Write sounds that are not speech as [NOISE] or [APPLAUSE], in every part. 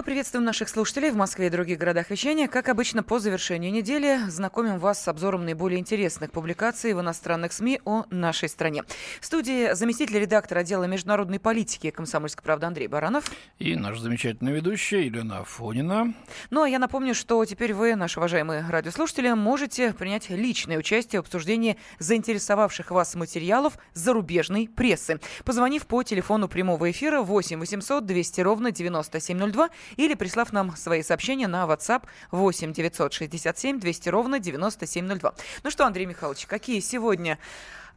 Мы приветствуем наших слушателей в Москве и других городах вещания. Как обычно, по завершению недели знакомим вас с обзором наиболее интересных публикаций в иностранных СМИ о нашей стране. В студии заместитель редактора отдела международной политики «Комсомольской правды» Андрей Баранов. И наш замечательный ведущий Елена Афонина. Ну, а я напомню, что теперь вы, наши уважаемые радиослушатели, можете принять личное участие в обсуждении заинтересовавших вас материалов зарубежной прессы, позвонив по телефону прямого эфира 8 800 200 ровно 9702 или прислав нам свои сообщения на WhatsApp 8 967 200 ровно 9702. Ну что, Андрей Михайлович, какие сегодня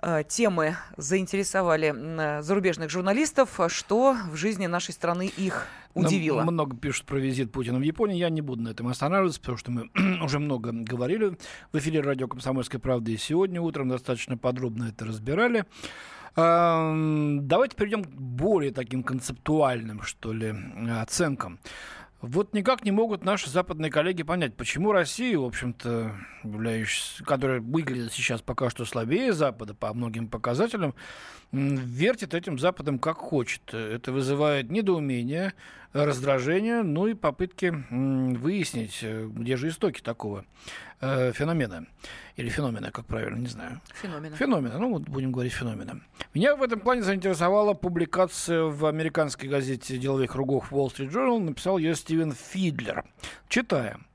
э, темы заинтересовали э, зарубежных журналистов, что в жизни нашей страны их удивило. Нам много пишут про визит Путина в Японию. Я не буду на этом останавливаться, потому что мы [CLEARS THROAT] уже много говорили в эфире радио «Комсомольской правды» и сегодня утром достаточно подробно это разбирали. Давайте перейдем к более таким концептуальным, что ли, оценкам. Вот никак не могут наши западные коллеги понять, почему Россия, в общем-то, которая выглядит сейчас пока что слабее Запада по многим показателям, вертит этим Западом как хочет. Это вызывает недоумение, раздражение, ну и попытки выяснить, э, где же истоки такого э, феномена. Или феномена, как правильно, не знаю. Феномена. Феномена, ну вот будем говорить феномена. Меня в этом плане заинтересовала публикация в американской газете деловых кругов Wall Street Journal, написал ее Стивен Фидлер. Читаем.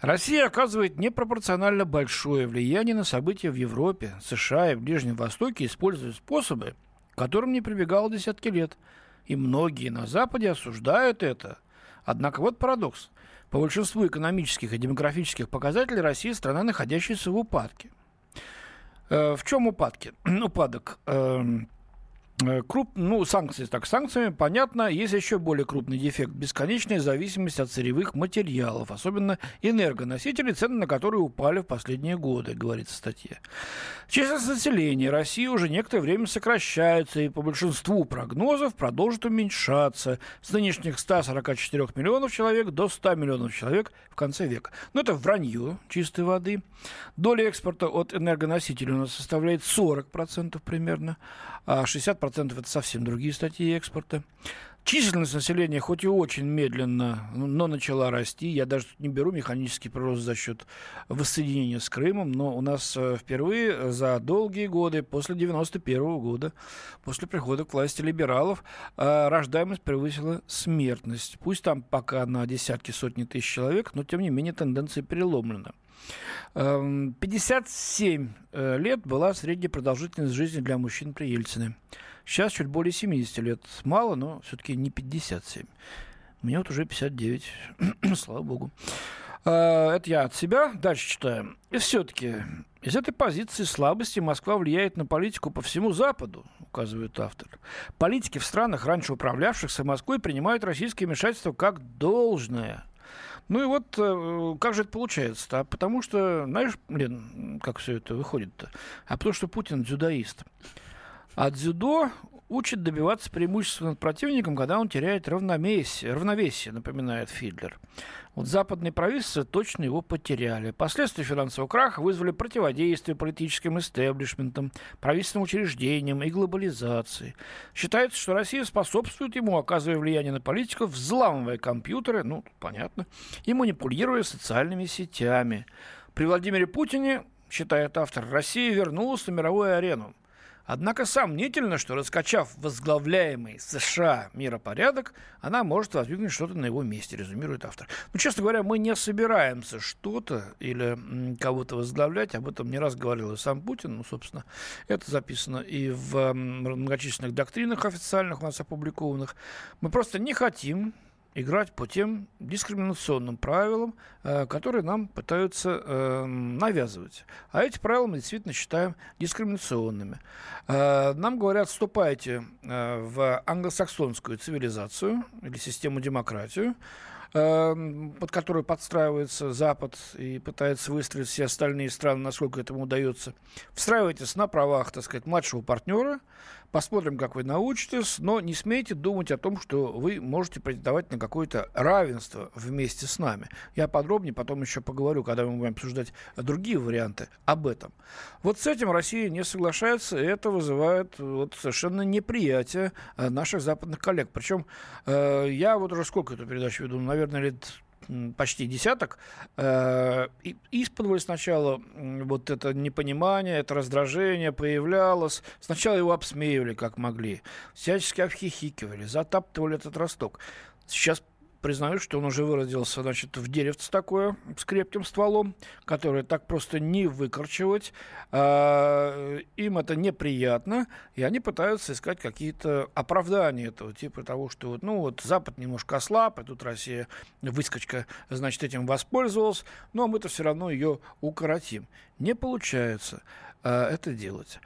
Россия оказывает непропорционально большое влияние на события в Европе, США и Ближнем Востоке, используя способы, которым не прибегало десятки лет. И многие на Западе осуждают это. Однако вот парадокс. По большинству экономических и демографических показателей Россия страна, находящаяся в упадке. Э, в чем упадки? [CLEARS THROAT] Упадок. Э, круп, ну, санкции, так, санкциями, понятно, есть еще более крупный дефект. Бесконечная зависимость от сырьевых материалов, особенно энергоносителей, цены на которые упали в последние годы, говорится в статье. Численность населения России уже некоторое время сокращается и по большинству прогнозов продолжит уменьшаться с нынешних 144 миллионов человек до 100 миллионов человек в конце века. Но это вранье чистой воды. Доля экспорта от энергоносителей у нас составляет 40% примерно, а 60% это совсем другие статьи экспорта. Численность населения хоть и очень медленно, но начала расти. Я даже не беру механический прирост за счет воссоединения с Крымом, но у нас э, впервые за долгие годы, после 91 -го года, после прихода к власти либералов, э, рождаемость превысила смертность. Пусть там пока на десятки, сотни тысяч человек, но тем не менее тенденция переломлена. 57 эм, э, лет была средняя продолжительность жизни для мужчин при Ельцине. Сейчас чуть более 70 лет. Мало, но все-таки не 57. Мне вот уже 59. [CLEARS THROAT] Слава богу. Э, это я от себя. Дальше читаем. И все-таки из этой позиции слабости Москва влияет на политику по всему Западу, указывает автор. Политики в странах, раньше управлявшихся Москвой, принимают российское вмешательство как должное – ну и вот э, как же это получается-то? А потому что, знаешь, блин, как все это выходит-то? А потому что Путин дзюдоист. А дзюдо учит добиваться преимущества над противником, когда он теряет равновесие, равновесие напоминает Фидлер. Вот западные правительства точно его потеряли. Последствия финансового краха вызвали противодействие политическим истеблишментам, правительственным учреждениям и глобализации. Считается, что Россия способствует ему, оказывая влияние на политиков, взламывая компьютеры, ну, понятно, и манипулируя социальными сетями. При Владимире Путине, считает автор, Россия вернулась на мировую арену. Однако сомнительно, что раскачав возглавляемый США миропорядок, она может воздвигнуть что-то на его месте, резюмирует автор. Ну, честно говоря, мы не собираемся что-то или кого-то возглавлять. Об этом не раз говорил и сам Путин. Ну, собственно, это записано и в многочисленных доктринах официальных у нас опубликованных. Мы просто не хотим играть по тем дискриминационным правилам, э, которые нам пытаются э, навязывать. А эти правила мы действительно считаем дискриминационными. Э, нам говорят, вступайте в англосаксонскую цивилизацию или систему демократию, под которую подстраивается Запад и пытается выстроить все остальные страны, насколько этому удается. Встраивайтесь на правах, так сказать, младшего партнера, Посмотрим, как вы научитесь, но не смейте думать о том, что вы можете претендовать на какое-то равенство вместе с нами. Я подробнее потом еще поговорю, когда мы будем обсуждать другие варианты об этом. Вот с этим Россия не соглашается, и это вызывает вот совершенно неприятие э, наших западных коллег. Причем э, я вот уже сколько эту передачу веду, наверное, лет почти десяток, э, исподволь сначала вот это непонимание, это раздражение появлялось. Сначала его обсмеивали как могли, всячески обхихикивали, затаптывали этот росток. Сейчас признаю, что он уже выродился, значит, в деревце такое с крепким стволом, которое так просто не выкорчевать. А, им это неприятно, и они пытаются искать какие-то оправдания этого, типа того, что вот, ну вот Запад немножко ослаб, и тут Россия выскочка, значит, этим воспользовалась, но мы-то все равно ее укоротим. Не получается а, это делать.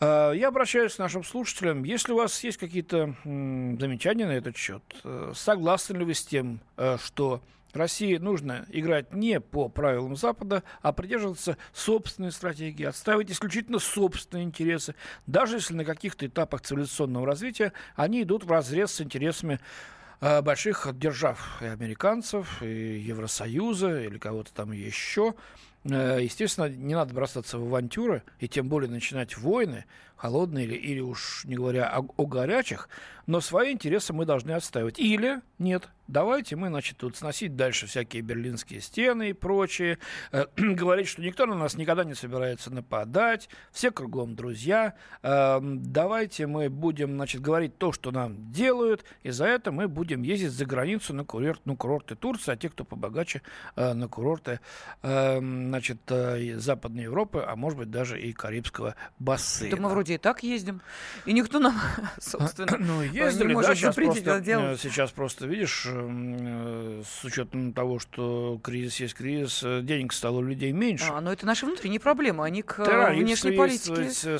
Э, я обращаюсь к нашим слушателям. Если у вас есть какие-то замечания на этот счет, э, согласны ли вы с тем, э, что России нужно играть не по правилам Запада, а придерживаться собственной стратегии, отставить исключительно собственные интересы, даже если на каких-то этапах цивилизационного развития они идут в разрез с интересами больших держав, и американцев, и Евросоюза, или кого-то там еще. Естественно, не надо бросаться в авантюры, и тем более начинать войны, холодные или, или уж не говоря о, о горячих, но свои интересы мы должны отстаивать. Или нет, давайте мы, значит, тут сносить дальше всякие берлинские стены и прочее, э, [CLEARS THROAT] говорить, что никто на нас никогда не собирается нападать, все кругом друзья, э, давайте мы будем, значит, говорить то, что нам делают, и за это мы будем ездить за границу на, курорт, на курорты Турции, а те, кто побогаче, э, на курорты, э, значит, э, Западной Европы, а может быть даже и Карибского бассейна. Да мы вроде и так ездим, и никто нам, [LAUGHS] собственно, ну, ездили, не может да, сейчас запретить просто, это делать. Сейчас просто, видишь, э, с учетом того, что кризис есть кризис, э, денег стало у людей меньше. А, но это наши внутренние проблемы, они к Террорист внешней политике.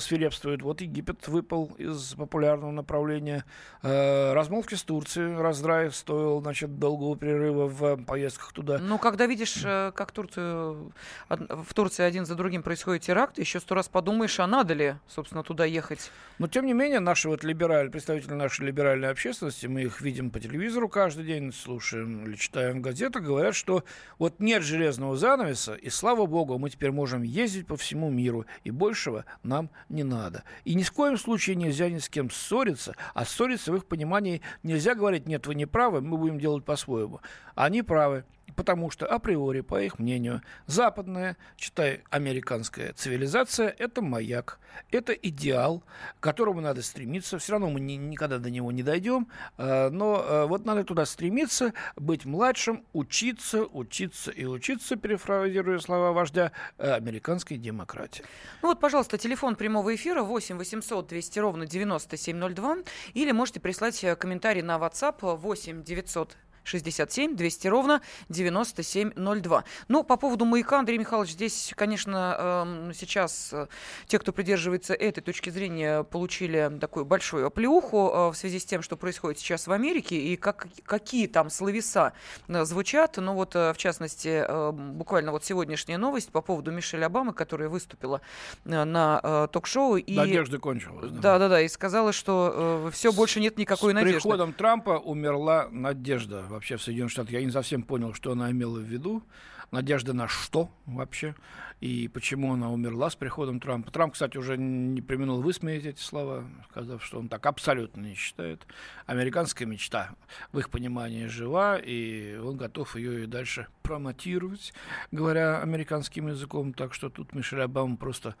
свирепствует. Вот Египет выпал из популярного направления. Размолвки с Турцией, раздрай стоил, значит, долгого перерыва в поездках туда. Ну, когда видишь, как Турцию, в Турции один за другим происходит теракт, еще сто раз подумаешь, а надо ли собственно, туда ехать. Но, тем не менее, наши вот либераль, представители нашей либеральной общественности, мы их видим по телевизору каждый день, слушаем или читаем в газетах, говорят, что вот нет железного занавеса, и слава богу, мы теперь можем ездить по всему миру, и большего нам не надо. И ни в коем случае нельзя ни с кем ссориться, а ссориться в их понимании нельзя говорить, нет, вы не правы, мы будем делать по-своему. Они правы потому что априори, по их мнению, западная, читай, американская цивилизация – это маяк, это идеал, к которому надо стремиться. Все равно мы ни, никогда до него не дойдем, э, но э, вот надо туда стремиться, быть младшим, учиться, учиться и учиться, перефразируя слова вождя э, американской демократии. Ну вот, пожалуйста, телефон прямого эфира 8 800 200 ровно 9702 или можете прислать комментарий на WhatsApp 8 900 67 200 ровно 9702. Ну, по поводу маяка, Андрей Михайлович, здесь, конечно, эм, сейчас э, те, кто придерживается этой точки зрения, получили такую большую оплеуху э, в связи с тем, что происходит сейчас в Америке и как, какие там словеса э, звучат. Ну вот, в частности, буквально вот сегодняшняя новость по поводу Мишель Обамы, которая выступила на ток-шоу. И... Надежда кончилась. Да, да, да, и сказала, что все, больше нет никакой с надежды. С приходом Трампа умерла надежда вообще в Соединенных Штатах. Я не совсем понял, что она имела в виду. Надежда на что вообще? И почему она умерла с приходом Трампа? Трамп, кстати, уже не применил высмеять эти слова, сказав, что он так абсолютно не считает. Американская мечта в их понимании жива, и он готов ее и дальше промотировать, говоря американским языком. Так что тут Мишель Обама просто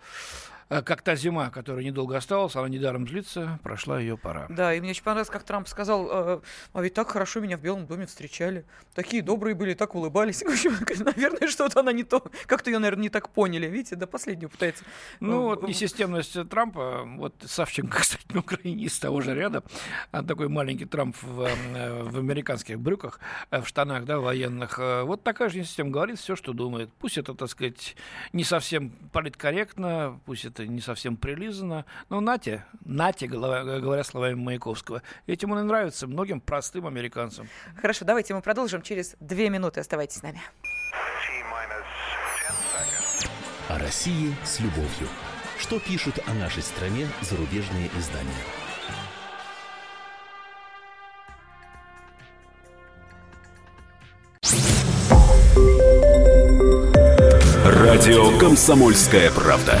как та зима, которая недолго осталась, она недаром длится, прошла ее пора. Да, и мне очень понравилось, как Трамп сказал, э, а ведь так хорошо меня в Белом доме встречали, такие добрые были, так улыбались. [LAUGHS] В общем, наверное, что-то она не то, как-то ее, наверное, не так поняли, видите, до последнего пытается. Ну, вот несистемность Трампа, вот Савченко, [LAUGHS] кстати, на Украине из того же ряда, а такой маленький Трамп в, э, в американских брюках, в штанах, да, военных, вот такая же несистема говорит все, что думает. Пусть это, так сказать, не совсем политкорректно, пусть это это не совсем прилизано. Но нате, нате, говоря словами Маяковского, этим он и нравится многим простым американцам. Хорошо, давайте мы продолжим через две минуты. Оставайтесь с нами. О России с любовью. Что пишут о нашей стране зарубежные издания? Радио «Комсомольская правда».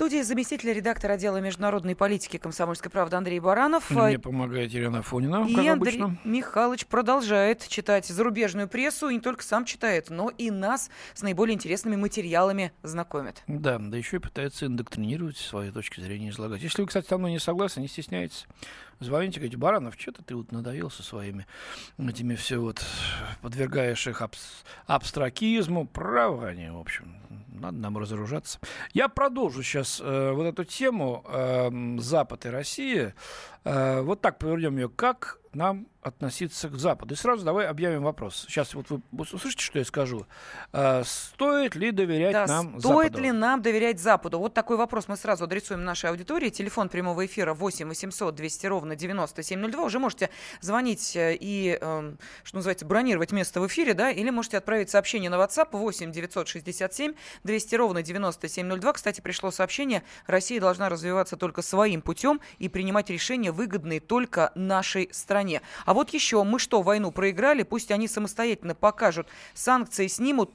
Студии заместитель редактора отдела международной политики комсомольской правды Андрей Баранов. Мне помогает Елена Фонина, и как Андрей обычно. Михайлович продолжает читать зарубежную прессу, и не только сам читает, но и нас с наиболее интересными материалами знакомит. Да, да еще и пытается индоктринировать свои точки зрения излагать. Если вы, кстати, со мной не согласны, не стесняйтесь. Звоните, говорите, Баранов, что-то ты вот надоел со своими этими все вот, подвергаешь их абс- абстракизму. Право они, в общем, надо нам разоружаться. Я продолжу сейчас э, вот эту тему э, Запад и Россия. Э, вот так повернем ее. Как нам относиться к Западу. И сразу давай объявим вопрос. Сейчас вот вы услышите, что я скажу. А, стоит ли доверять да, нам стоит Западу? ли нам доверять Западу? Вот такой вопрос мы сразу адресуем нашей аудитории. Телефон прямого эфира 8 800 200 ровно 9702. Уже можете звонить э, и, э, что называется, бронировать место в эфире, да, или можете отправить сообщение на WhatsApp 8 967 200 ровно 9702. Кстати, пришло сообщение, Россия должна развиваться только своим путем и принимать решения, выгодные только нашей стране. А вот еще, мы что, войну проиграли? Пусть они самостоятельно покажут, санкции снимут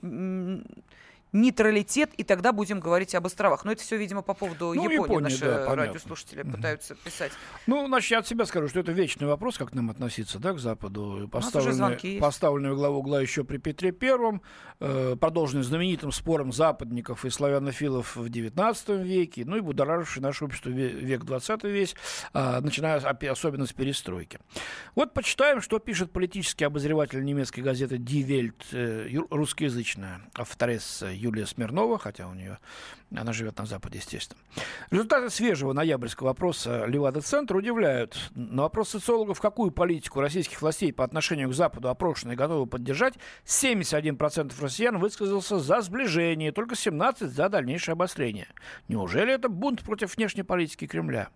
нейтралитет, и тогда будем говорить об островах. Но это все, видимо, по поводу ну, Японии. Япония, Наши да, радиослушатели mm-hmm. пытаются писать. Ну, значит, я от себя скажу, что это вечный вопрос, как нам относиться да, к Западу. Поставленный, поставленный в главу угла еще при Петре Первом, э, продолженный знаменитым спором западников и славянофилов в XIX веке, ну и будораживший наше общество век XX весь, э, начиная особенно с перестройки. Вот почитаем, что пишет политический обозреватель немецкой газеты Die Welt, э, русскоязычная, авторесса Юлия Смирнова, хотя у нее она живет на Западе, естественно. Результаты свежего ноябрьского опроса Левада-центра удивляют. На вопрос социологов, какую политику российских властей по отношению к Западу опрошенные готовы поддержать, 71% россиян высказался за сближение, только 17% за дальнейшее обострение. Неужели это бунт против внешней политики Кремля?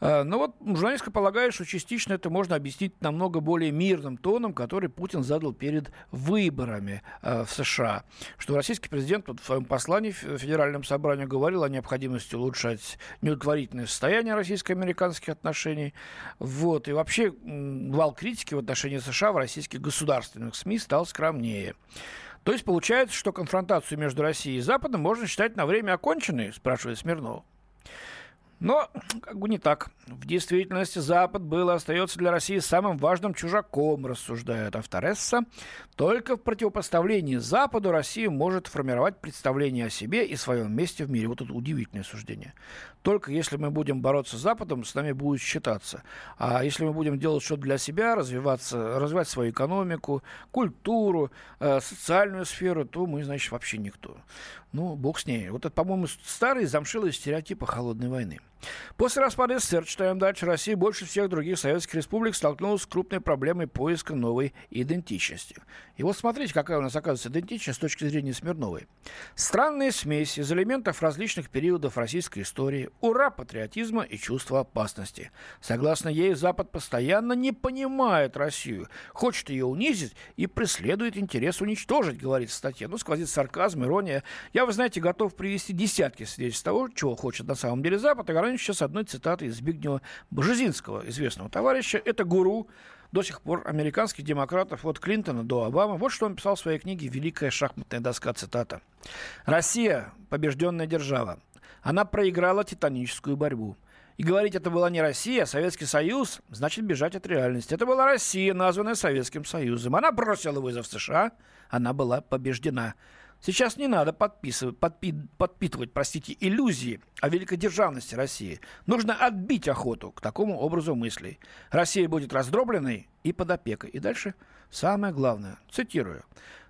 Э, но вот журналистка полагает, что частично это можно объяснить намного более мирным тоном, который Путин задал перед выборами э, в США. Что российский президент вот в своем послании в Федеральном собрании говорил о необходимости улучшать неудовлетворительное состояние российско-американских отношений. Вот. И вообще вал критики в отношении США в российских государственных СМИ стал скромнее. То есть получается, что конфронтацию между Россией и Западом можно считать на время оконченной, спрашивает Смирнов. Но как бы не так. В действительности Запад был и остается для России самым важным чужаком, рассуждает Авторесса. Только в противопоставлении Западу Россия может формировать представление о себе и своем месте в мире. Вот это удивительное суждение. Только если мы будем бороться с Западом, с нами будет считаться. А если мы будем делать что-то для себя, развиваться, развивать свою экономику, культуру, э, социальную сферу, то мы, значит, вообще никто. Ну, бог с ней. Вот это, по-моему, старые замшилые стереотипы холодной войны. После распада СССР, читаем дальше, Россия больше всех других советских республик столкнулась с крупной проблемой поиска новой идентичности. И вот смотрите, какая у нас оказывается идентичность с точки зрения Смирновой. Странная смесь из элементов различных периодов российской истории, ура патриотизма и чувства опасности. Согласно ей, Запад постоянно не понимает Россию, хочет ее унизить и преследует интерес уничтожить, говорит в статье. Ну, сквозит сарказм, ирония. Я, вы знаете, готов привести десятки свидетельств того, чего хочет на самом деле Запад, и ограничу сейчас одной цитатой из Збигнева Бжезинского, известного товарища. Это гуру до сих пор американских демократов от Клинтона до Обамы. Вот что он писал в своей книге «Великая шахматная доска», цитата. «Россия – побежденная держава. Она проиграла титаническую борьбу. И говорить, это была не Россия, а Советский Союз, значит бежать от реальности. Это была Россия, названная Советским Союзом. Она бросила вызов США, она была побеждена. Сейчас не надо подписывать, подпи, подпитывать, простите, иллюзии о великодержавности России. Нужно отбить охоту к такому образу мыслей. Россия будет раздробленной и под опекой. И дальше самое главное, цитирую.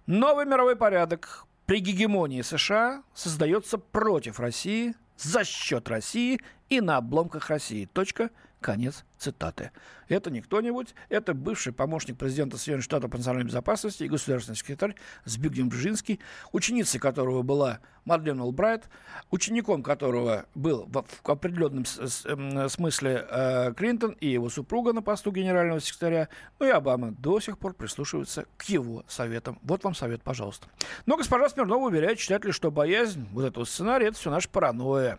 Новый мировой порядок при гегемонии США создается против России, за счет России и на обломках России. Точка. Конец цитаты. Это не кто-нибудь, это бывший помощник президента Соединенных Штатов по национальной безопасности и государственный секретарь Збигнев Бжезинский, ученицей которого была Мадлен Олбрайт, учеником которого был в, определенном эм, смысле э, Клинтон и его супруга на посту генерального секретаря, ну и Обама до сих пор прислушивается к его советам. Вот вам совет, пожалуйста. Но госпожа Смирнова уверяет читателей, что боязнь вот этого сценария – это все наша паранойя.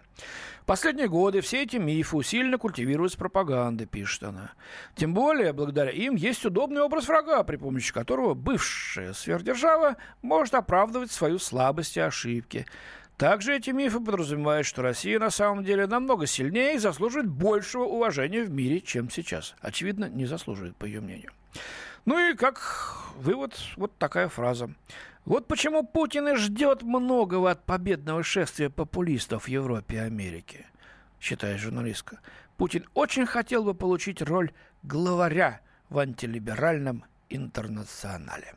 В последние годы все эти мифы усиленно культивируются пропагандой, пишет она. Тем более, благодаря им есть удобный образ врага, при помощи которого бывшая сверхдержава может оправдывать свою слабость и ошибки. Также эти мифы подразумевают, что Россия на самом деле намного сильнее и заслуживает большего уважения в мире, чем сейчас. Очевидно, не заслуживает, по ее мнению. Ну и как вывод, вот такая фраза. Вот почему Путин и ждет многого от победного шествия популистов в Европе и Америке, считает журналистка. Путин очень хотел бы получить роль главаря в антилиберальном интернационале.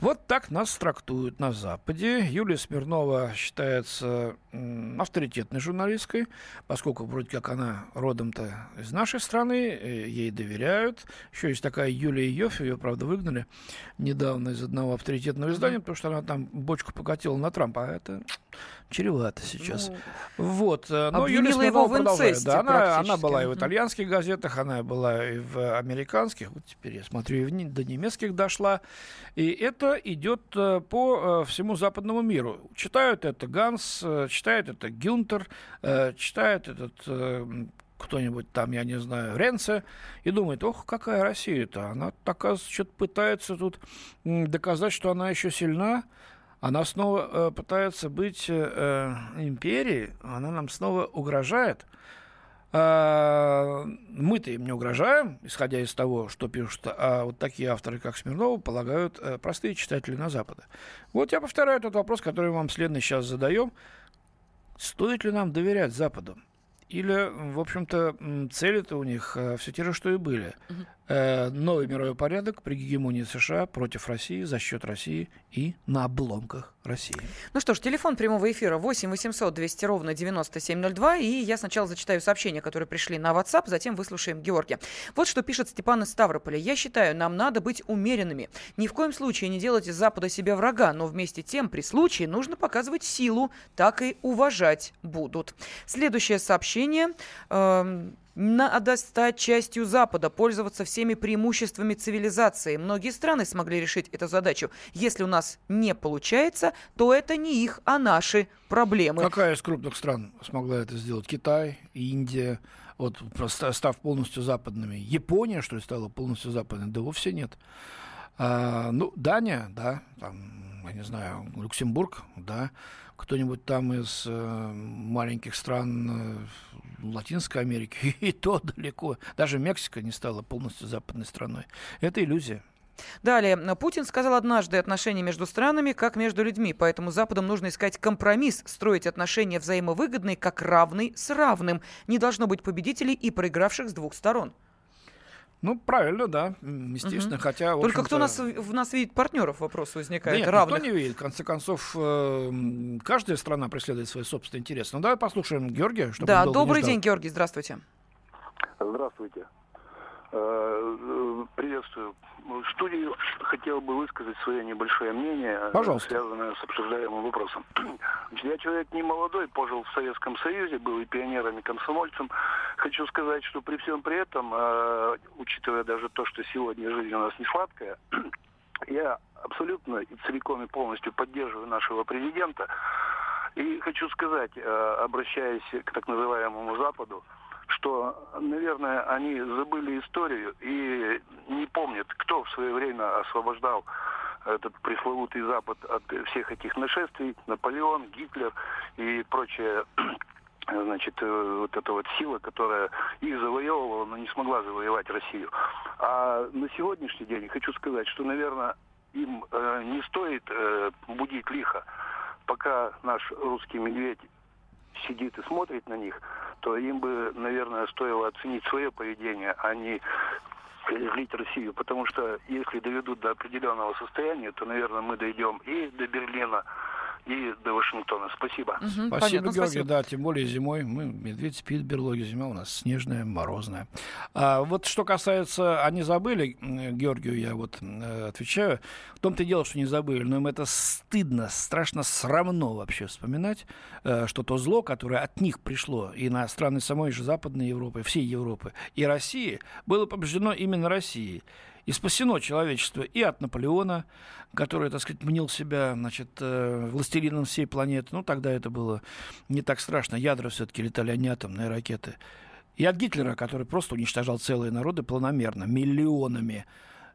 Вот так нас трактуют на Западе. Юлия Смирнова считается авторитетной журналисткой, поскольку вроде как она родом-то из нашей страны, э, ей доверяют. Еще есть такая Юлия Йофф, ее, правда, выгнали недавно из одного авторитетного издания, потому что она там бочку покатила на Трампа, а это чревато сейчас. Ну, вот. Э, но Юлия Смирнова продолжает. Да, она, она была и в итальянских газетах, она была и в американских. Вот теперь я смотрю, и в, до немецких дошла. И это идет э, по всему западному миру. Читают это Ганс, читает это Гюнтер, э, читает этот э, кто-нибудь там, я не знаю, Ренце, и думает, ох, какая Россия-то. Она, оказывается, что-то пытается тут доказать, что она еще сильна. Она снова э, пытается быть э, э империей, она нам снова угрожает. А, мы-то им не угрожаем, исходя из того, что пишут, а вот такие авторы, как Смирнова, полагают э, простые читатели на Западе. Вот я повторяю тот вопрос, который вам следный сейчас задаем. Стоит ли нам доверять Западу? Или, в общем-то, цели-то у них э, все те же, что и были. Угу. Э, новый мировой порядок при гегемонии США против России, за счет России и на обломках России. Ну что ж, телефон прямого эфира 8 800 200 ровно 9702. И я сначала зачитаю сообщения, которые пришли на WhatsApp, затем выслушаем Георгия. Вот что пишет Степан из Ставрополя. Я считаю, нам надо быть умеренными. Ни в коем случае не делать из Запада себя врага, но вместе тем при случае нужно показывать силу, так и уважать будут. Следующее сообщение. Эм, надо стать частью Запада, пользоваться всеми преимуществами цивилизации. Многие страны смогли решить эту задачу. Если у нас не получается, то это не их, а наши проблемы. Какая из крупных стран смогла это сделать? Китай, Индия, вот став полностью западными. Япония, что ли, стала полностью западной? Да вовсе нет. А, ну, Дания, да, там, я не знаю, Люксембург, да, кто-нибудь там из э, маленьких стран э, Латинской Америки, [LAUGHS] и то далеко. Даже Мексика не стала полностью западной страной. Это иллюзия. Далее. Путин сказал однажды, отношения между странами как между людьми, поэтому Западом нужно искать компромисс, строить отношения взаимовыгодные, как равный с равным. Не должно быть победителей и проигравших с двух сторон. Ну, правильно, да, естественно, угу. хотя... Только кто нас, в нас видит партнеров, вопрос возникает. Да нет, равных. никто не видит. В конце концов, э, каждая страна преследует свои собственные интересы. Ну, давай послушаем Георгия, чтобы Да, добрый день, Георгий, здравствуйте. Здравствуйте. Э, приветствую в студии хотел бы высказать свое небольшое мнение, Пожалуйста. связанное с обсуждаемым вопросом. [CLEARS THROAT] Я человек не молодой, пожил в Советском Союзе, был и пионером, и комсомольцем. Хочу сказать, что при всем при этом, э, учитывая даже то, что сегодня жизнь у нас не сладкая, [CLEARS THROAT] я абсолютно и целиком и полностью поддерживаю нашего президента. И хочу сказать, э, обращаясь к так называемому Западу, что, наверное, они забыли историю и не помнят, кто в свое время освобождал этот пресловутый Запад от всех этих нашествий, Наполеон, Гитлер и прочая [CLEARS THROAT] значит, э, вот эта вот сила, которая их завоевывала, но не смогла завоевать Россию. А на сегодняшний день хочу сказать, что, наверное, им э, не стоит э, будить лихо, пока наш русский медведь сидит и смотрит на них, то им бы, наверное, стоило оценить свое поведение, а не злить Россию, потому что если доведут до определенного состояния, то, наверное, мы дойдем и до Берлина, и до Вашингтона. Спасибо. Угу, спасибо, понятно, Георгий. Спасибо. Да, тем более зимой. Мы, медведь спит в берлоге, зима у нас снежная, морозная. А вот что касается, они забыли, Георгию я вот э, отвечаю, в том-то и дело, что не забыли, но им это стыдно, страшно срамно вообще вспоминать, э, что то зло, которое от них пришло и на страны самой же Западной Европы, всей Европы, и России, было побеждено именно Россией. И спасено человечество и от Наполеона, который, так сказать, мнил себя, значит, э, властелином всей планеты. Ну, тогда это было не так страшно. Ядра все-таки летали, а не атомные ракеты. И от Гитлера, который просто уничтожал целые народы планомерно, миллионами.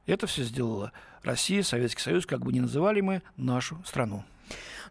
Это все сделала Россия, Советский Союз, как бы ни называли мы нашу страну.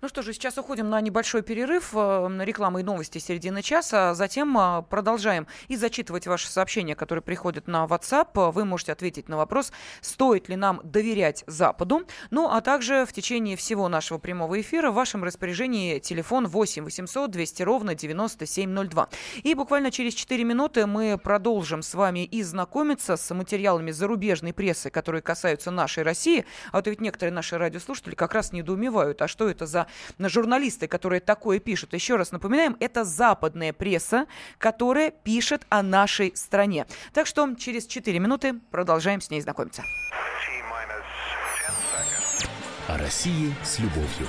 Ну что же, сейчас уходим на небольшой перерыв, э, рекламы и новости середины часа. Затем э, продолжаем и зачитывать ваши сообщения, которые приходят на WhatsApp. Вы можете ответить на вопрос, стоит ли нам доверять Западу. Ну, а также в течение всего нашего прямого эфира в вашем распоряжении телефон 8 800 200 ровно 9702. И буквально через 4 минуты мы продолжим с вами и знакомиться с материалами зарубежной прессы, которые касаются нашей России. А то ведь некоторые наши радиослушатели как раз недоумевают, а что это за журналисты, которые такое пишут. Еще раз напоминаем, это западная пресса, которая пишет о нашей стране. Так что через 4 минуты продолжаем с ней знакомиться. О России с любовью.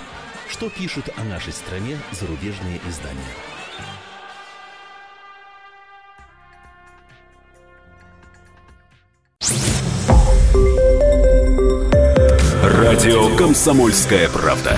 Что пишут о нашей стране зарубежные издания? Радио «Комсомольская правда».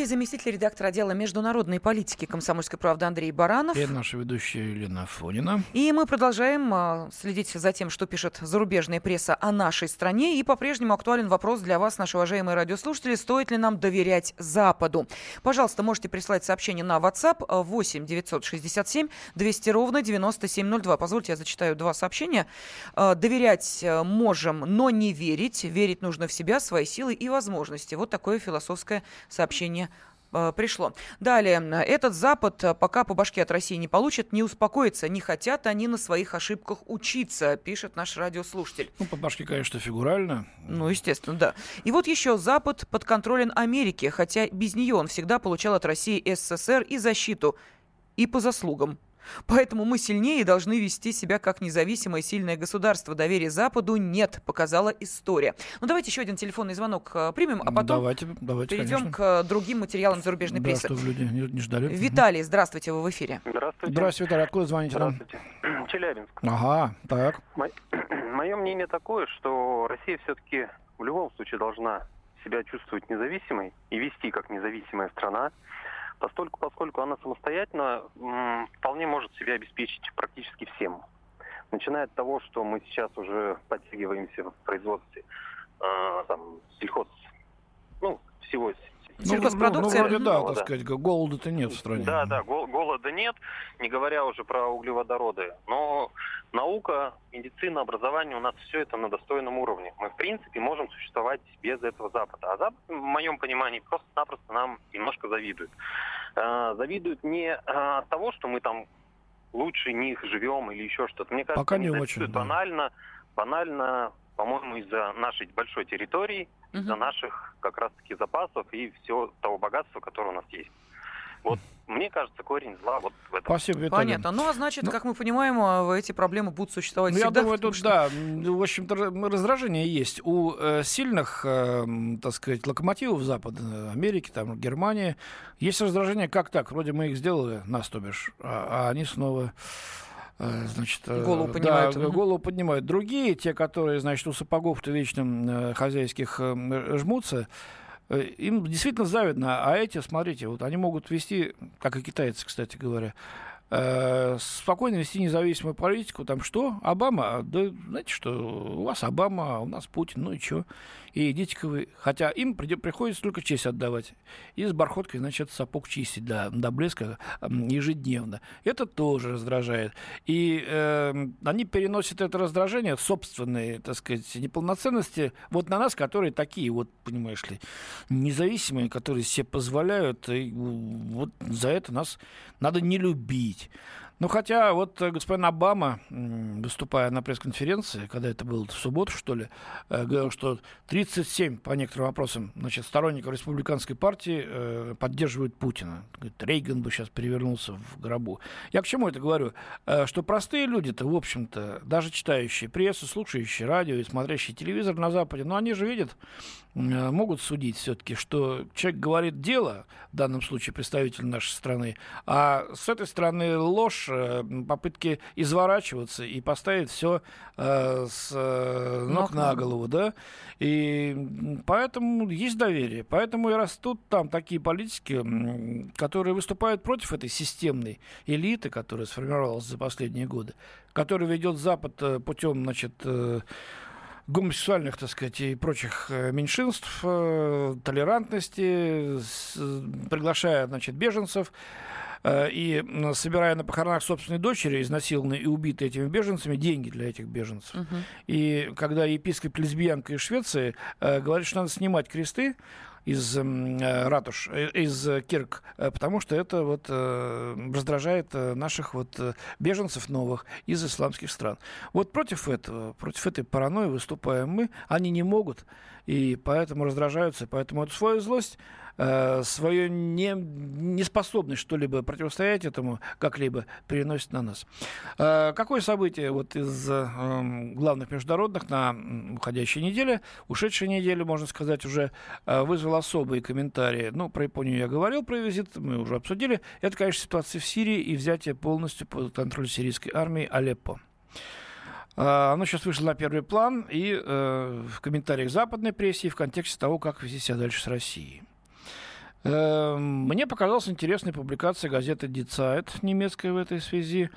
Студии заместитель редактора отдела международной политики комсомольской правды Андрей Баранов. И наша ведущая Елена Фонина. И мы продолжаем э, следить за тем, что пишет зарубежная пресса о нашей стране. И по-прежнему актуален вопрос для вас, наши уважаемые радиослушатели, стоит ли нам доверять Западу. Пожалуйста, можете прислать сообщение на WhatsApp 8 967 200 ровно 9702. Позвольте, я зачитаю два сообщения. Э, доверять э, можем, но не верить. Верить нужно в себя, свои силы и возможности. Вот такое философское сообщение пришло. Далее. Этот Запад э, пока по башке от России не получит, не успокоится. Не хотят они на своих ошибках учиться, пишет наш радиослушатель. Ну, по башке, конечно, фигурально. Ну, естественно, да. И вот еще Запад под контролем Америки, хотя без нее он всегда получал от России СССР и защиту, и по заслугам. Поэтому мы сильнее и должны вести себя как независимое сильное государство. Доверия Западу нет, показала история. Ну, давайте еще один телефонный звонок э, примем, а потом давайте, давайте, перейдем конечно. к другим материалам зарубежной прессы. Люди не, не ждали. Виталий, здравствуйте, вы в эфире. Здравствуйте. Здравствуйте, Виталий. Откуда звоните Здравствуйте. нам? [CLEARS THROAT] Челябинск. Ага, так. [CLEARS THROAT] Мое мнение такое, что Россия все-таки в любом случае должна себя чувствовать независимой и вести как независимая страна постольку, поскольку она самостоятельно вполне может себя обеспечить практически всем. Начиная от того, что мы сейчас уже подтягиваемся в производстве э, там, сельхоз, ну, всего Сельхозпродукция? Ну, ну, ну, вроде да, так сказать, голода-то нет в стране. Да, да, гол- голода нет, не говоря уже про углеводороды. Но наука, медицина, образование у нас все это на достойном уровне. Мы, в принципе, можем существовать без этого Запада. А Запад, в моем понимании, просто-напросто нам немножко завидует. Э, завидуют не э, от того, что мы там лучше них живем или еще что-то. Мне кажется, Пока не очень, да. банально, банально по-моему, из-за нашей большой территории, угу. из-за наших как раз-таки запасов и всего того богатства, которое у нас есть. Вот мне кажется, корень зла вот в этом. Спасибо, Виталий. Понятно. Ну, а значит, ну, как мы понимаем, а, эти проблемы будут существовать ну, всегда. Я думаю, тут, что... да, в общем-то, раздражение есть. У э, сильных, э, так сказать, локомотивов Запада, Америки, там, Германии, есть раздражение, как так? Вроде мы их сделали, нас, то бишь, а, а они снова Э, значит, э, голову поднимают. Да, голову поднимают. Другие, те, которые, значит, у сапогов-то вечно э, хозяйских жмутся, им действительно завидно. А эти, смотрите, вот они могут вести, как и китайцы, кстати говоря, э, спокойно вести независимую политику. Там что? Обама? Да знаете что, у вас Обама, а у нас Путин, ну и что? И идите-ка вы. Хотя им приходится только честь отдавать. И с бархоткой, значит, сапог чистить до, до блеска ежедневно. Это тоже раздражает. И э, они переносят это раздражение, собственные, так сказать, неполноценности вот на нас, которые такие вот, понимаешь ли, независимые, которые себе позволяют. И вот за это нас надо не любить. Ну, хотя вот э, господин Обама, выступая на пресс-конференции, когда это было в субботу, что ли, э, говорил, что 37, по некоторым вопросам, значит, сторонников республиканской партии э, поддерживают Путина. Говорит, Рейган бы сейчас перевернулся в гробу. Я к чему это говорю? Что простые люди-то, в общем-то, даже читающие прессу, слушающие радио и смотрящие телевизор на Западе, ну, они же видят, могут судить все-таки, что человек говорит дело, в данном случае представитель нашей страны, а с этой стороны ложь попытки изворачиваться и поставить все э, с э, ног, ног на голову, да. И поэтому есть доверие. Поэтому и растут там такие политики, которые выступают против этой системной элиты, которая сформировалась за последние годы, которая ведет Запад э, путем, значит, э, гомосексуальных, так сказать, и прочих э, меньшинств, толерантности, приглашая, значит, беженцев, Э, и собирая на похоронах собственной дочери, изнасилованной и убитой этими беженцами, деньги для этих беженцев. Uh-huh. И когда епископ лесбиянка из Швеции э, говорит, что надо снимать кресты, из э, ратуш, э, из кирк, потому что это вот э, раздражает наших вот беженцев новых из исламских стран. Вот против этого, против этой паранойи выступаем мы. Они не могут, и поэтому раздражаются, поэтому эту свою злость э, свою не, неспособность что-либо противостоять этому как-либо переносит на нас. Э, какое событие вот из э, главных международных на уходящей неделе, ушедшей неделе, можно сказать, уже э, вызвало особые комментарии. Ну, про Японию я говорил, про визит мы уже обсудили. Это, конечно, ситуация в Сирии и взятие полностью под контроль сирийской армии Алеппо. Оно сейчас вышло на первый план и uh, в комментариях западной прессе и в контексте того, как вести себя дальше с Россией. Эм, мне показалась интересная публикация газеты Die Zeit немецкая в этой связи.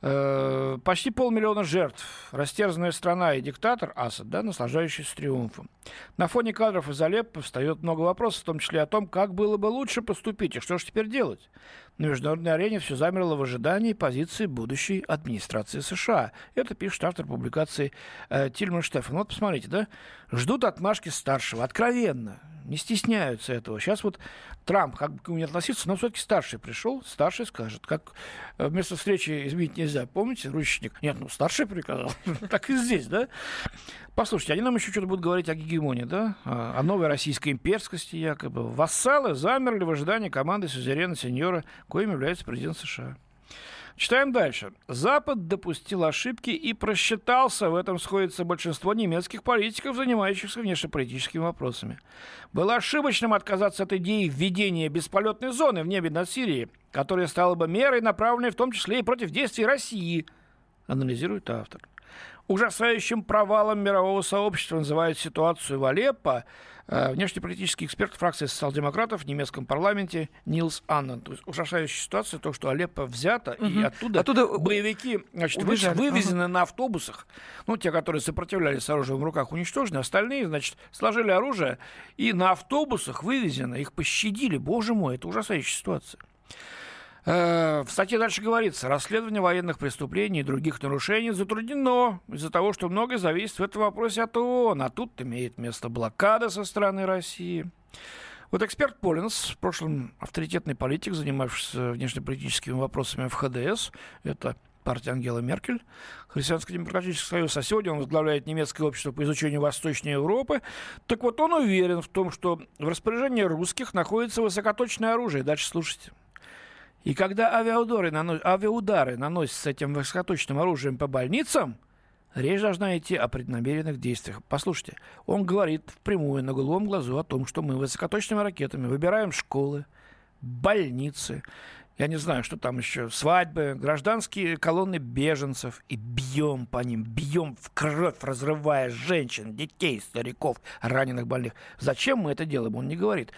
Э, почти полмиллиона жертв, растерзанная страна и диктатор Асад, да, наслаждающийся триумфом. На фоне кадров из Алеппо встает много вопросов, в том числе о том, как было бы лучше поступить и что же теперь делать. На международной арене все замерло в ожидании позиции будущей администрации США. Это пишет автор публикации э, Тильман Штефан. Вот посмотрите, да? Ждут отмашки старшего. Откровенно не стесняются этого. Сейчас вот Трамп, как бы к нему не относиться, но все-таки старший пришел, старший скажет. Как э, вместо встречи изменить нельзя. Помните, ручник? Нет, ну старший приказал. [LAUGHS] так и здесь, да? Послушайте, они нам еще что-то будут говорить о гегемонии, да? О новой российской имперскости якобы. Вассалы замерли в ожидании команды сюзерена сеньора, коим является президент США. Читаем дальше. Запад допустил ошибки и просчитался. В этом сходится большинство немецких политиков, занимающихся внешнеполитическими вопросами. Было ошибочным отказаться от идеи введения бесполетной зоны в небе над Сирией, которая стала бы мерой, направленной в том числе и против действий России, анализирует автор. Ужасающим провалом мирового сообщества называют ситуацию в Алеппо внешнеполитический эксперт фракции социал-демократов в немецком парламенте Нилс Аннен. То есть ужасающая ситуация, то, что Алеппо взято, угу. и оттуда, оттуда боевики значит, убежали. вывезены ага. на автобусах. Ну, те, которые сопротивлялись с оружием в руках, уничтожены. Остальные, значит, сложили оружие и на автобусах вывезены. Их пощадили. Боже мой, это ужасающая ситуация. Э, в статье дальше говорится, расследование военных преступлений и других нарушений затруднено из-за того, что многое зависит в этом вопросе от ООН, а тут имеет место блокада со стороны России. Вот эксперт Полинс, в прошлом авторитетный политик, занимавшийся внешнеполитическими вопросами в ХДС, это партия Ангела Меркель, Христианско-демократический союз, а сегодня он возглавляет немецкое общество по изучению Восточной Европы. Так вот, он уверен в том, что в распоряжении русских находится высокоточное оружие. Дальше слушайте. И когда авиаудары, нанос... авиаудары наносятся этим высокоточным оружием по больницам, речь должна идти о преднамеренных действиях. Послушайте, он говорит впрямую на голубом глазу о том, что мы высокоточными ракетами выбираем школы, больницы, я не знаю, что там еще, свадьбы, гражданские колонны беженцев, и бьем по ним, бьем в кровь, разрывая женщин, детей, стариков, раненых, больных. Зачем мы это делаем, он не говорит.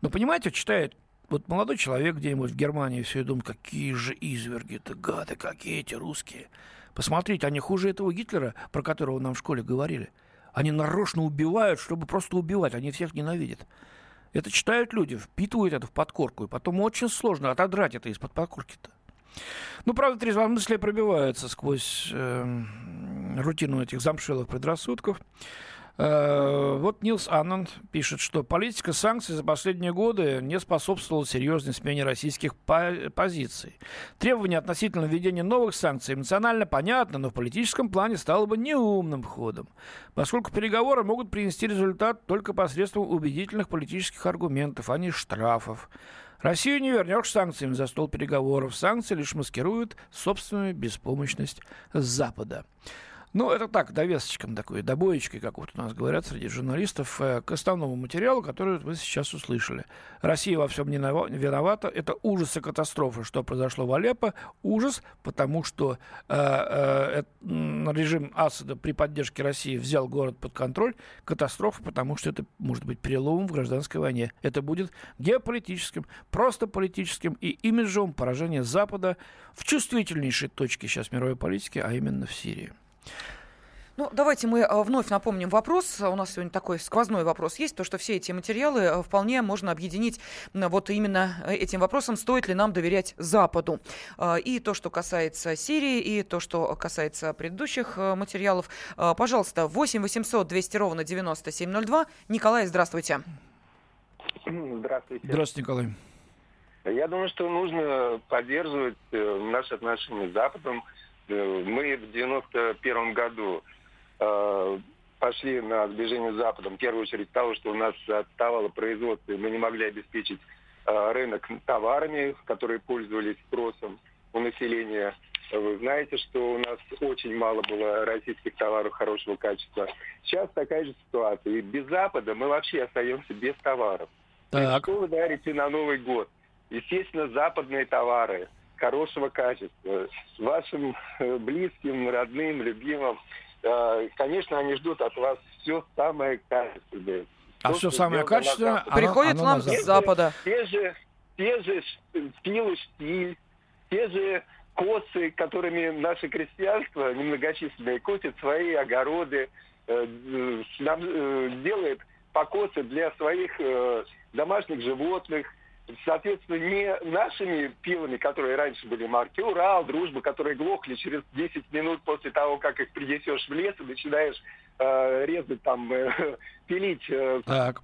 Но понимаете, читает вот молодой человек где-нибудь в Германии все и думает, какие же изверги это гады, какие эти русские. Посмотрите, они хуже этого Гитлера, про которого нам в школе говорили. Они нарочно убивают, чтобы просто убивать. Они всех ненавидят. Это читают люди, впитывают это в подкорку. И потом очень сложно отодрать это из-под подкорки-то. Ну, правда, трезвомыслие пробивается сквозь э, рутину этих замшелых предрассудков. Э, вот Нилс Аннанд пишет, что политика санкций за последние годы не способствовала серьезной смене российских по позиций. Требование относительно введения новых санкций эмоционально понятно, но в политическом плане стало бы неумным ходом, поскольку переговоры могут принести результат только посредством убедительных политических аргументов, а не штрафов. Россию не вернешь санкциями за стол переговоров. Санкции лишь маскируют собственную беспомощность Запада. Ну, это так, довесочком такой, добоечкой, как вот у нас говорят среди журналистов, э, к основному материалу, который вы сейчас услышали. Россия во всем не виновата. Это ужас и катастрофа, что произошло в Алеппо. Ужас, потому что э, э, режим Асада при поддержке России взял город под контроль. Катастрофа, потому что это может быть переломом в гражданской войне. Это будет геополитическим, просто политическим и имиджевым поражение Запада в чувствительнейшей точке сейчас мировой политики, а именно в Сирии. Ну, давайте мы э, вновь напомним вопрос. У нас сегодня такой сквозной вопрос есть, то, что все эти материалы э, вполне можно объединить вот именно э, этим вопросом, стоит ли нам доверять Западу. И то, что касается Сирии, и то, что касается предыдущих материалов. Пожалуйста, 8 800 200 ровно 9702. Николай, здравствуйте. Здравствуйте. Здравствуйте, Николай. Я думаю, что нужно поддерживать наши отношения с Западом, мы в 91 году э, пошли на сближение с Западом, в первую очередь того, что у нас отставало производство, и мы не могли обеспечить э, рынок товарами, которые пользовались спросом у населения. Вы знаете, что у нас очень мало было российских товаров хорошего качества. Сейчас такая же ситуация. И без Запада мы вообще остаемся без товаров. Так. Что вы дарите на Новый год? Естественно, западные товары – хорошего качества, с вашим э, близким, родным, любимым. Э, конечно, они ждут от вас все самое качественное. А То, все самое качественное оно, приходит оно нам с Запада. Те же, те же пилы штиль, те же косы, которыми наше крестьянство немногочисленное косит свои огороды, э, делает покосы для своих домашних животных, соответственно, не нашими пилами, которые раньше были марки Урал, Дружба, которые глохли через 10 минут после того, как их принесешь в лес и начинаешь э, резать там, э, [LAUGHS] пилить. Э, так.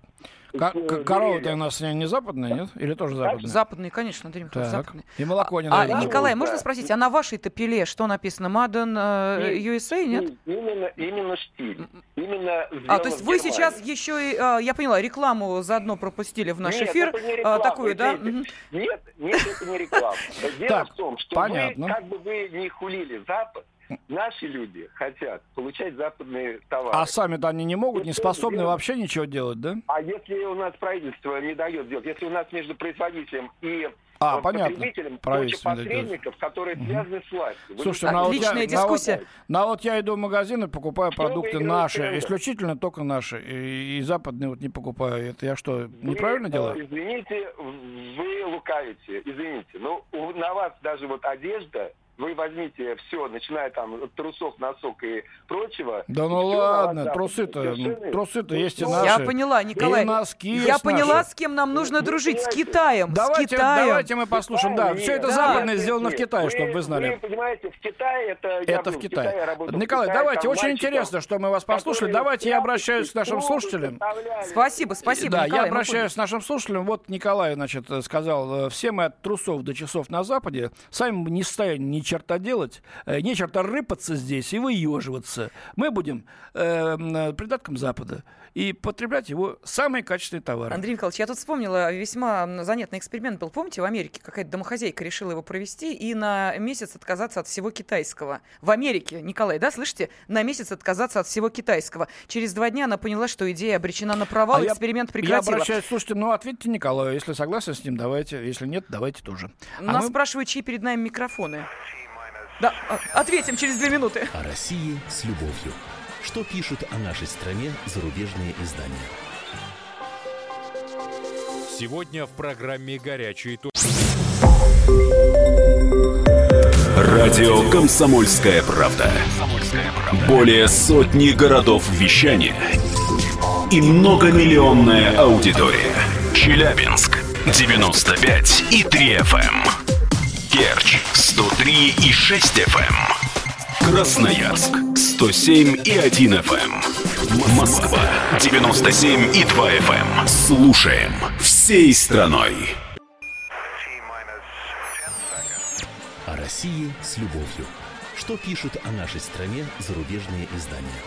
Коровы-то у нас не западные, нет? Или тоже западные? Западные, конечно, Андрей Михайлович, западные. И молоко не А, а Николай, можно спросить, а на вашей-то пиле что написано? Madden э, USA, нет? Именно, именно стиль. Именно а, то есть вы сейчас еще и, э, я поняла, рекламу заодно пропустили в наш нет, эфир. Это не реклама, такую, да? Нет, нет, это не реклама. [LAUGHS] Дело в том, что понятно. вы, как бы вы не хулили Запад, Наши люди хотят получать западные товары. А сами-то они не могут, не способны вообще ничего делать, да? А если у нас правительство не дает делать, если у нас между производителем и а, понятно. потребителям куча посредников, которые угу. связаны с властью. Слушайте, ну, Отличная вот я, дискуссия. На вот, на вот я иду в магазин и покупаю что продукты наши, исключительно только наши, и, и западные вот не покупаю. Это я что, вы, неправильно делаю? Извините, вы лукавите, извините. Но ну, на вас даже вот одежда вы возьмите все, начиная там от трусов, носок и прочего. Да ну ладно, трусы-то, трусы-то есть и наши. Я поняла, Николай. И носки Я поняла, с кем нам нужно дружить. С Китаем. Давайте, с Китаем. давайте мы послушаем. Да, все это да. западное сделано в Китае, чтобы вы знали. Вы понимаете, в Китае это... Это в Китае. Николай, давайте, очень интересно, что мы вас послушали. Давайте я обращаюсь к нашим слушателям. Спасибо, спасибо, Да, я обращаюсь к нашим слушателям. Вот Николай, значит, сказал, э, все мы от трусов до часов на Западе, сами не ставим ни черта делать, э, не черта рыпаться здесь и выеживаться. Мы будем э, придатком Запада и потреблять его самые качественные товары. Андрей Михайлович, я тут вспомнила весьма занятный эксперимент был. Помните, в Америке какая-то домохозяйка решила его провести и на месяц отказаться от всего китайского. В Америке, Николай, да, слышите? На месяц отказаться от всего китайского. Через два дня она поняла, что идея обречена на провал, а эксперимент я, прекратила. Я обращаюсь, слушайте, ну ответьте Николаю, если согласен с ним, давайте, если нет, давайте тоже. А Нас мы... спрашивают, чьи перед нами микрофоны. Да, а, ответим через две минуты. О России с любовью. Что пишут о нашей стране зарубежные издания? Сегодня в программе «Горячие точки». Радио «Комсомольская правда». Более сотни городов вещания и многомиллионная аудитория. Челябинск 95 и 3 FM. Керчь 103 и 6 FM. Красноярск 107 и 1 FM. Москва 97 и 2 FM. Слушаем всей страной. О России с любовью. Что пишут о нашей стране зарубежные издания?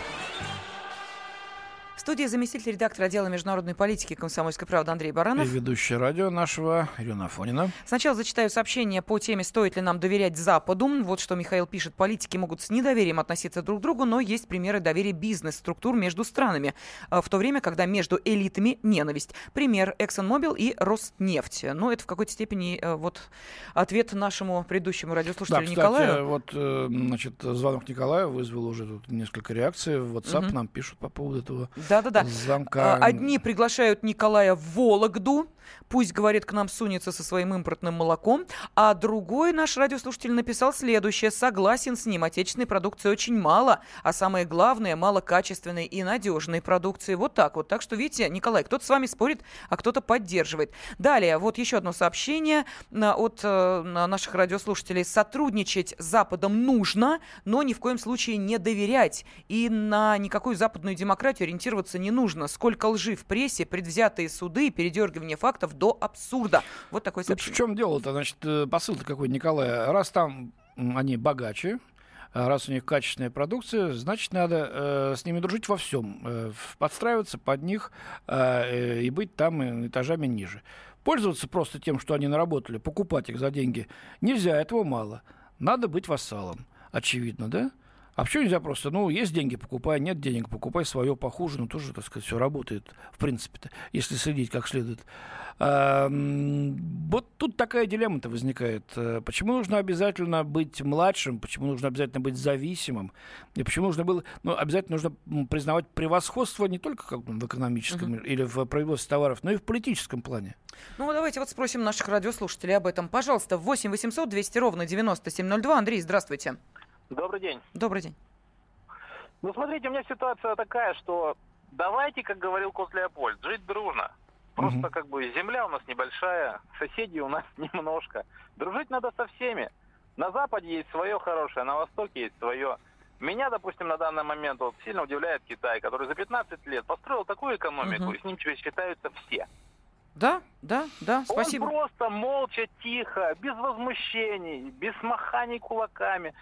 В студии заместитель редактора отдела международной политики «Комсомольской правды» Андрей И Баранов. ведущая радио нашего Ирина Афонина. Сначала зачитаю сообщение по теме «Стоит ли нам доверять Западу?». Вот что Михаил пишет. Политики могут с недоверием относиться друг к другу, но есть примеры доверия бизнес-структур между странами, а, в то время, когда между элитами ненависть. Пример ExxonMobil и Роснефть. Ну, это в какой-то степени э, вот ответ нашему предыдущему Да, радиослушателю кстати, Николаю. вот, э, значит, звонок Николая вызвал уже тут несколько реакций. В WhatsApp Мгм. нам пишут по поводу этого Да-да-да. звонка. А, Одни приглашают Николая в Вологду. Пусть, говорит, к нам сунется со своим импортным молоком. А другой наш радиослушатель написал следующее. Согласен с ним. Отечественной продукции очень мало. А самое главное, мало качественной и надежной продукции. Вот так вот. Так что, видите, Николай, кто-то с вами спорит, а кто-то поддерживает. Далее, вот еще одно сообщение на- от э, на наших радиослушателей. Сотрудничать с Западом нужно, но ни в коем случае не доверять. И на никакую западную демократию ориентироваться не нужно. Сколько лжи в прессе, предвзятые суды, передергивание фактов до абсурда. Вот такое Тут в сообщение. чем дело-то? Значит, э, посыл-то какой, Николай? Раз там они богаче, а раз у них качественная продукция, значит, надо э, с ними дружить во всем, э, подстраиваться под них э, э, и быть там э, этажами ниже. Пользоваться просто тем, что они наработали, покупать их за деньги, нельзя, этого мало. Надо быть вассалом, очевидно, да? А почему нельзя просто, ну, есть деньги, покупай, нет денег, покупай свое похуже, ну, тоже, так сказать, все работает, в принципе-то, если следить как следует. А, вот тут такая дилемма-то возникает. Э, Почему нужно обязательно быть младшим, почему нужно обязательно быть зависимым, и почему нужно было, ну, обязательно нужно признавать превосходство не только как в экономическом или в производстве товаров, но и в политическом плане. Ну, давайте вот спросим наших радиослушателей об этом. Пожалуйста, 8 800 200 ровно 9702. Андрей, здравствуйте. Добрый день. Добрый день. Ну, смотрите, у меня ситуация такая, что давайте, как говорил кот Леопольд, жить дружно. Просто Мгм. как бы земля у нас небольшая, соседей у нас [LAUGHS] немножко. Дружить надо со всеми. На Западе есть свое хорошее, на Востоке есть свое. Меня, допустим, на данный момент вот сильно удивляет Китай, который за 15 лет построил такую экономику, Мгм. и с ним теперь считаются все. Да, да, да, спасибо. Он просто молча, тихо, без возмущений, без маханий кулаками.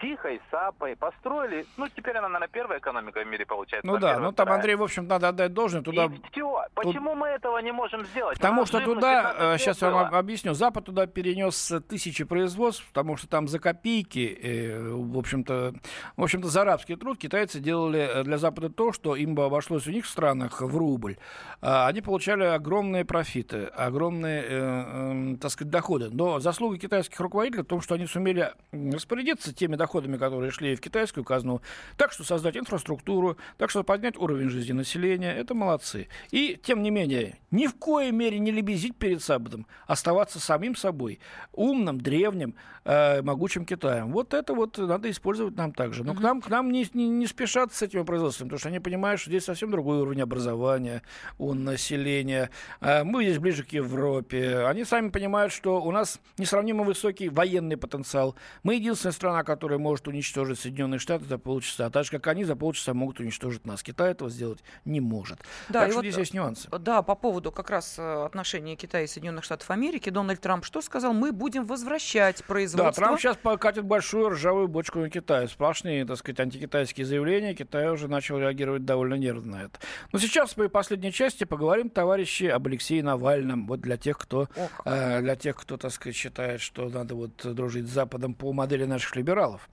Тихо и сапой построили. Ну, теперь она, наверное, первая экономика в мире получается. Ну да, первая, ну там, вторая. Андрей, в общем, надо отдать должное, туда... И все. Почему мы этого не можем сделать? Потому что туда, 15 лет сейчас я вам объясню, Запад туда перенес э, тысячи производств, потому что там за копейки, э, в общем-то, в общем-то, за арабский труд китайцы делали э, для Запада то, что им бы обошлось у них в странах в рубль. А Они получали огромные профиты, огромные, э, эм, так сказать, доходы. Но заслуга китайских руководителей в том, что они сумели распорядиться теми доходами, которые шли в китайскую казну, так что создать инфраструктуру, так что поднять уровень жизни населения. Это молодцы. И, тем не менее, ни в коей мере не лебезить перед Западом, оставаться самим собой, умным, древним, э, могучим Китаем. Вот это вот надо использовать нам также. Но к нам, к нам не, не, не спешат с этими производствами, потому что они понимают, что здесь совсем другой уровень образования у населения. Э, мы здесь ближе к Европе. Они сами понимают, что у нас несравнимо высокий военный потенциал. Мы единственная страна, которая может уничтожить Соединенные Штаты за полчаса. А так же, как они за полчаса могут уничтожить нас. Китай этого сделать не может. Да, так что вот, здесь есть нюансы. Да, по поводу как раз э, отношений Китая и Соединенных Штатов Америки, Дональд Трамп что сказал? Мы будем возвращать Да, производство. Трамп сейчас покатит большую ржавую бочку на Китай. Сплошные, так сказать, антикитайские заявления. Китай уже начал реагировать довольно нервно на это. Но сейчас в своей последней части поговорим, товарищи, об Алексее Навальном. Вот для тех, кто, О, э, для тех, кто, так сказать, считает, что надо вот дружить с Западом по модели наших либералов.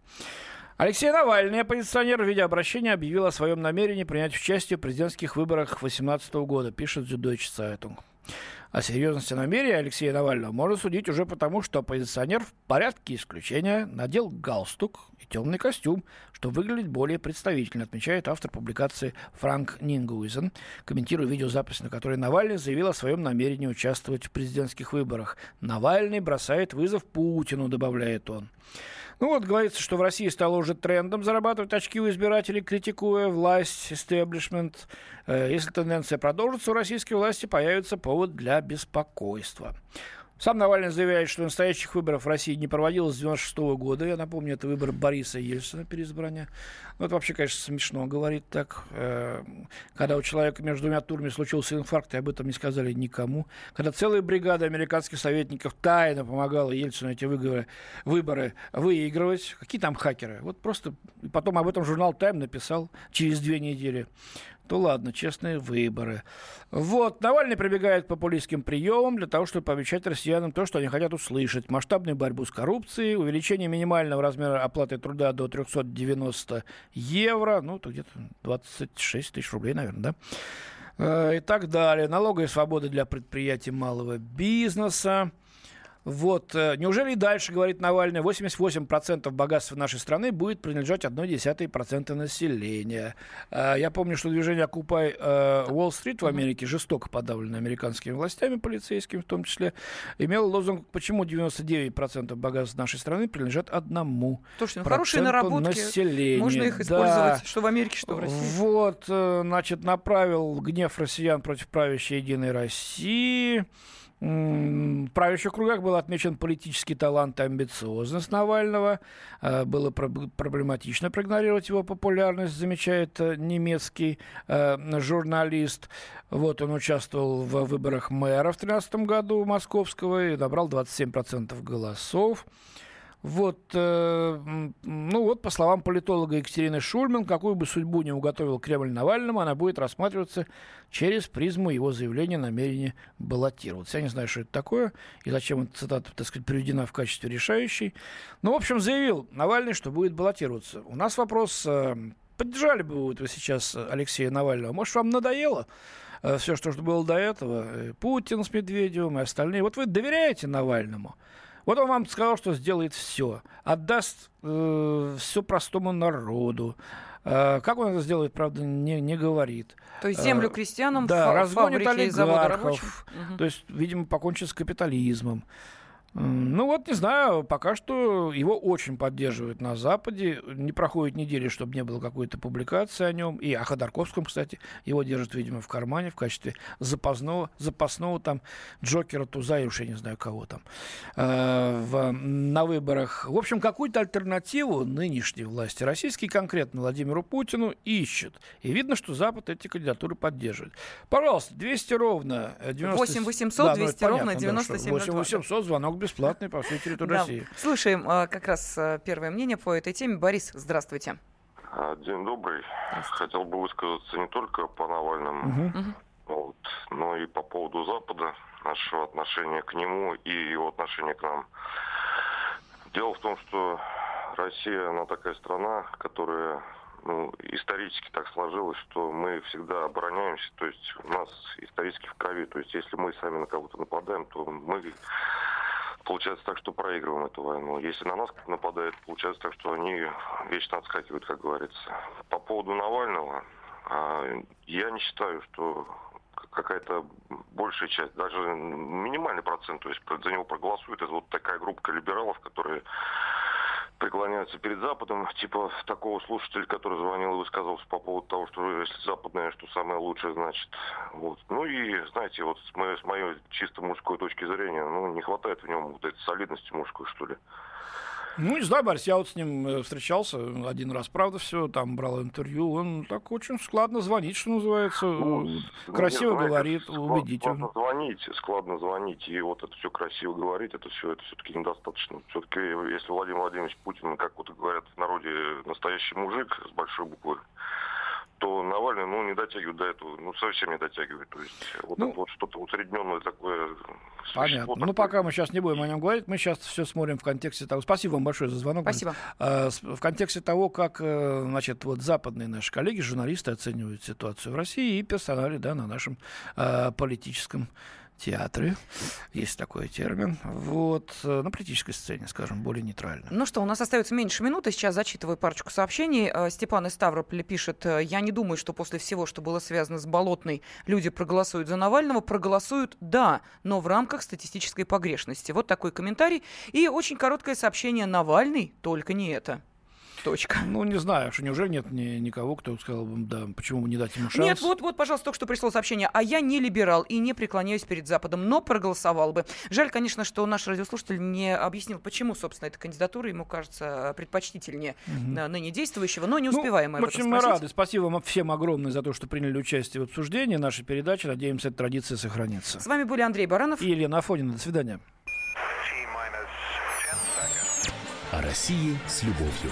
Алексей Навальный, оппозиционер в виде обращения, объявил о своем намерении принять участие в президентских выборах 2018 года, пишет Süddeutsche Zeitung. О серьезности намерения Алексея Навального можно судить уже потому, что оппозиционер в порядке исключения надел галстук и темный костюм, что выглядит более представительно, отмечает автор публикации Франк Нингуизен, комментируя видеозапись, на которой Навальный заявил о своем намерении участвовать в президентских выборах. Навальный бросает вызов Путину, добавляет он. Ну вот говорится, что в России стало уже трендом зарабатывать очки у избирателей, критикуя власть, истеблишмент. Э, если тенденция продолжится, у российской власти появится повод для беспокойства. Сам Навальный заявляет, что настоящих выборов в России не проводилось с 96 года. Я напомню, это выбор Бориса Ельцина, переизбрания. Ну, это вообще, конечно, смешно говорить так. Э, когда у человека между двумя турами случился инфаркт, и об этом не сказали никому. Когда целая бригада американских советников тайно помогала Ельцину эти выборы, выборы выигрывать. Какие там хакеры? Вот просто потом об этом журнал «Тайм» написал через две недели то ладно, честные выборы. Вот, Навальный прибегает к популистским приемам для того, чтобы пообещать россиянам то, что они хотят услышать. Масштабную борьбу с коррупцией, увеличение минимального размера оплаты труда до 390 евро, ну, то где-то 26 тысяч рублей, наверное, да? Э, и так далее. Налоговые свободы для предприятий малого бизнеса. Вот. Э, неужели и дальше, говорит Навальный, 88% богатства нашей страны будет принадлежать 1,1% населения. Э, я помню, что движение Occupy Уолл-стрит в Америке, жестоко подавлено американскими властями, полицейскими в том числе, имело лозунг «Почему 99% богатства нашей страны принадлежат одному Слушайте, ну хорошие наработки. населения». Можно их использовать, да. что в Америке, что в России. Вот, э, значит, направил гнев россиян против правящей Единой России в правящих кругах был отмечен политический талант и амбициозность Навального. Э, было проблематично проигнорировать его популярность, замечает э, немецкий э, журналист. Вот он участвовал в выборах мэра в 2013 году московского и набрал 27% голосов. Вот, э, ну вот, по словам политолога Екатерины Шульман, какую бы судьбу не уготовил Кремль Навальному, она будет рассматриваться через призму его заявления о намерении баллотироваться. Я не знаю, что это такое и зачем эта цитата, так сказать, приведена в качестве решающей. Ну, в общем, заявил Навальный, что будет баллотироваться. У нас вопрос, э, поддержали бы вы сейчас Алексея Навального? Может, вам надоело? Э, все, что было до этого, э, Путин с Медведевым и остальные. Вот вы доверяете Навальному? Вот он вам сказал, что сделает все. Отдаст э, все простому народу. Э, как он это сделает, правда, не, не говорит. То есть землю э, крестьянам, да, фа- разгонит олигархов. То есть, видимо, покончит с капитализмом. Ну вот, не знаю, пока что его очень поддерживают на Западе. Не проходит недели, чтобы не было какой-то публикации о нем. И о Ходорковском, кстати, его держат, видимо, в кармане в качестве запасного, запасного там Джокера, Туза и уж я не знаю кого там э, в, на выборах. В общем, какую-то альтернативу нынешней власти, российский конкретно Владимиру Путину, ищут. И видно, что Запад эти кандидатуры поддерживает. Пожалуйста, 200 ровно. 90... 8 800 200 да, ну, ровно 97 8 800 звонок бесплатный по всей территории да. России. Слушаем а, как раз а, первое мнение по этой теме. Борис, здравствуйте. А, день добрый. Хотел бы высказаться не только по Навальному, угу. вот, но и по поводу Запада, нашего отношения к нему и его отношения к нам. Дело в том, что Россия, она такая страна, которая ну, исторически так сложилось, что мы всегда обороняемся, то есть у нас исторически в крови, то есть если мы сами на кого-то нападаем, то мы получается так, что проигрываем эту войну. Если на нас нападают, получается так, что они вечно отскакивают, как говорится. По поводу Навального, а, я не считаю, что какая-то большая часть, даже минимальный процент, то есть за него проголосует, это вот такая группа либералов, которые преклоняются перед Западом, типа такого слушателя, который звонил и высказывался по поводу того, что если западное, что самое лучшее, значит. Вот. Ну и, знаете, вот с моей, с моей чисто мужской точки зрения, ну, не хватает в нем вот этой солидности мужской, что ли. Ну, не знаю, Борис, я вот с ним э, встречался один раз, правда, все, там брал интервью. Он так очень складно звонит, что называется. Ну, ну красиво нет, говорит, убедительно. Складно звонить, складно звонить, и вот это все красиво говорить, это все, это все-таки недостаточно. Все-таки, если Владимир Владимирович Путин, как вот говорят в народе, настоящий мужик с большой буквы, то Навальный, ну, не дотягивает до этого, ну, совсем не дотягивает. То есть вот ну, это вот что-то усредненное такое. Понятно. Ну, пока мы сейчас не будем о нем говорить, мы сейчас все смотрим в контексте того. Спасибо вам большое за звонок. Спасибо. А, в контексте того, как, э, значит, вот западные наши коллеги, журналисты оценивают ситуацию в России и персонали, да, на нашем а, политическом театры, есть такой термин, вот, на политической сцене, скажем, более нейтрально. Ну что, у нас остается меньше минуты, сейчас зачитываю парочку сообщений. Э, Степан из Ставрополя пишет, э, я не думаю, что после всего, что было связано с Болотной, люди проголосуют за Навального, проголосуют «да», но в рамках статистической погрешности. Вот такой комментарий. И очень короткое сообщение «Навальный, только не это». Точка. Ну, не знаю, что неужели нет ни, никого, кто сказал бы, да, почему бы не дать ему шанс? Нет, вот, вот, пожалуйста, только что пришло сообщение. А я не либерал и не преклоняюсь перед Западом, но проголосовал бы. Жаль, конечно, что наш радиослушатель не объяснил, почему, собственно, эта кандидатура ему кажется предпочтительнее угу. ныне действующего, но не успеваем ну, мы Очень мы рады. Спасибо вам всем огромное за то, что приняли участие в обсуждении нашей передачи. Надеемся, эта традиция сохранится. С вами были Андрей Баранов и Елена Афонина. До свидания. О России с любовью.